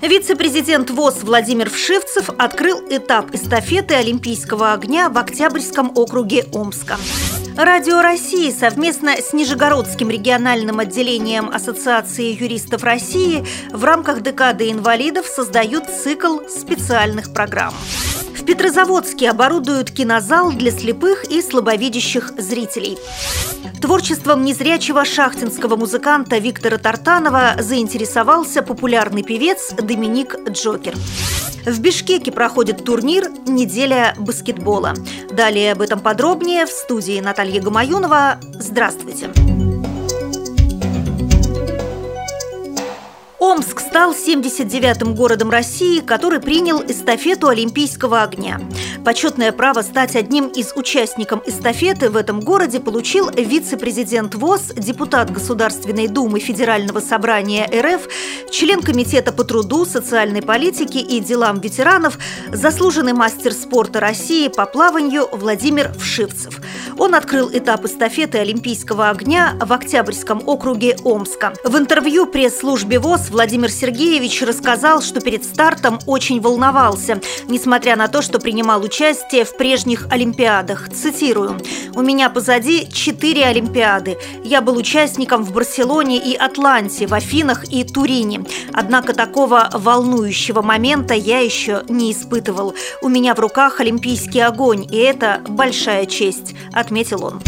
Вице-президент ВОЗ Владимир Вшивцев открыл этап эстафеты Олимпийского огня в Октябрьском округе Омска. Радио России совместно с Нижегородским региональным отделением Ассоциации юристов России в рамках декады инвалидов создают цикл специальных программ. Петрозаводске оборудуют кинозал для слепых и слабовидящих зрителей. Творчеством незрячего шахтинского музыканта Виктора Тартанова заинтересовался популярный певец Доминик Джокер. В Бишкеке проходит турнир «Неделя баскетбола». Далее об этом подробнее в студии Наталья Гамаюнова. Здравствуйте! Омск стал 79-м городом России, который принял эстафету Олимпийского огня. Почетное право стать одним из участников эстафеты в этом городе получил вице-президент ВОЗ, депутат Государственной Думы Федерального собрания РФ, член Комитета по труду, социальной политике и делам ветеранов, заслуженный мастер спорта России по плаванию Владимир Вшивцев. Он открыл этап эстафеты Олимпийского огня в Октябрьском округе Омска. В интервью пресс-службе ВОЗ Владимир Сергеевич рассказал, что перед стартом очень волновался, несмотря на то, что принимал участие в прежних Олимпиадах. Цитирую. «У меня позади четыре Олимпиады. Я был участником в Барселоне и Атланте, в Афинах и Турине. Однако такого волнующего момента я еще не испытывал. У меня в руках олимпийский огонь, и это большая честь», – отметил он.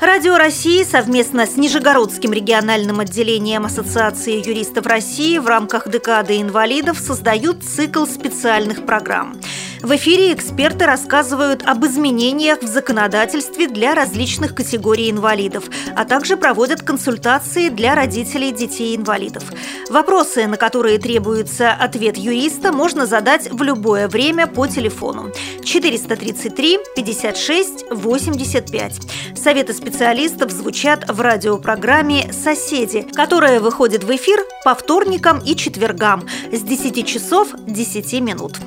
Радио России совместно с Нижегородским региональным отделением Ассоциации юристов России в рамках декады инвалидов создают цикл специальных программ. В эфире эксперты рассказывают об изменениях в законодательстве для различных категорий инвалидов, а также проводят консультации для родителей детей-инвалидов. Вопросы, на которые требуется ответ юриста, можно задать в любое время по телефону 433 56 85. Советы специалистов звучат в радиопрограмме «Соседи», которая выходит в эфир по вторникам и четвергам с 10 часов 10 минут.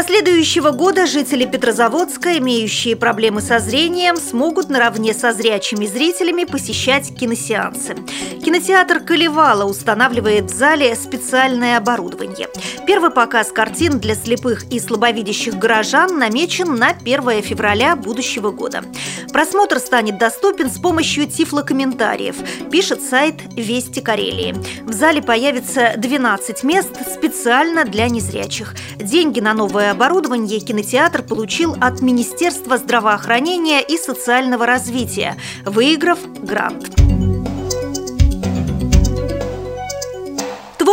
Со следующего года жители Петрозаводска, имеющие проблемы со зрением, смогут наравне со зрячими зрителями посещать киносеансы. Кинотеатр «Колевала» устанавливает в зале специальное оборудование. Первый показ картин для слепых и слабовидящих горожан намечен на 1 февраля будущего года. Просмотр станет доступен с помощью тифлокомментариев, пишет сайт «Вести Карелии». В зале появится 12 мест специально для незрячих. Деньги на новое Оборудование кинотеатр получил от Министерства здравоохранения и социального развития, выиграв грант.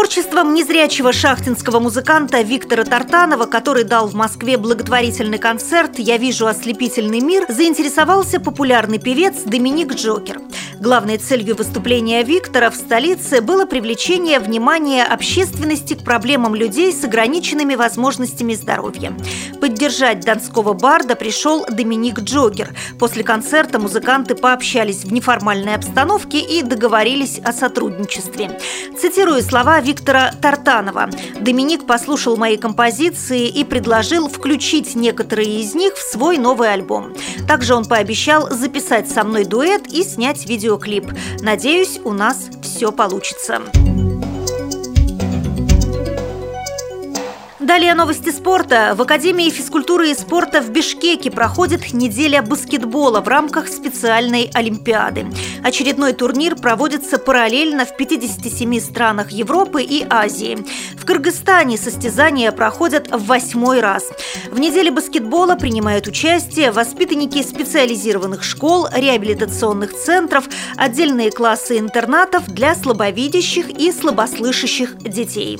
Творчеством незрячего шахтинского музыканта Виктора Тартанова, который дал в Москве благотворительный концерт «Я вижу ослепительный мир», заинтересовался популярный певец Доминик Джокер. Главной целью выступления Виктора в столице было привлечение внимания общественности к проблемам людей с ограниченными возможностями здоровья. Поддержать донского барда пришел Доминик Джокер. После концерта музыканты пообщались в неформальной обстановке и договорились о сотрудничестве. Цитирую слова Виктора Тартанова. «Доминик послушал мои композиции и предложил включить некоторые из них в свой новый альбом. Также он пообещал записать со мной дуэт и снять видео видеоклип. Надеюсь, у нас все получится. Далее новости спорта. В Академии физкультуры и спорта в Бишкеке проходит неделя баскетбола в рамках специальной Олимпиады. Очередной турнир проводится параллельно в 57 странах Европы и Азии. В Кыргызстане состязания проходят в восьмой раз. В неделе баскетбола принимают участие воспитанники специализированных школ, реабилитационных центров, отдельные классы интернатов для слабовидящих и слабослышащих детей.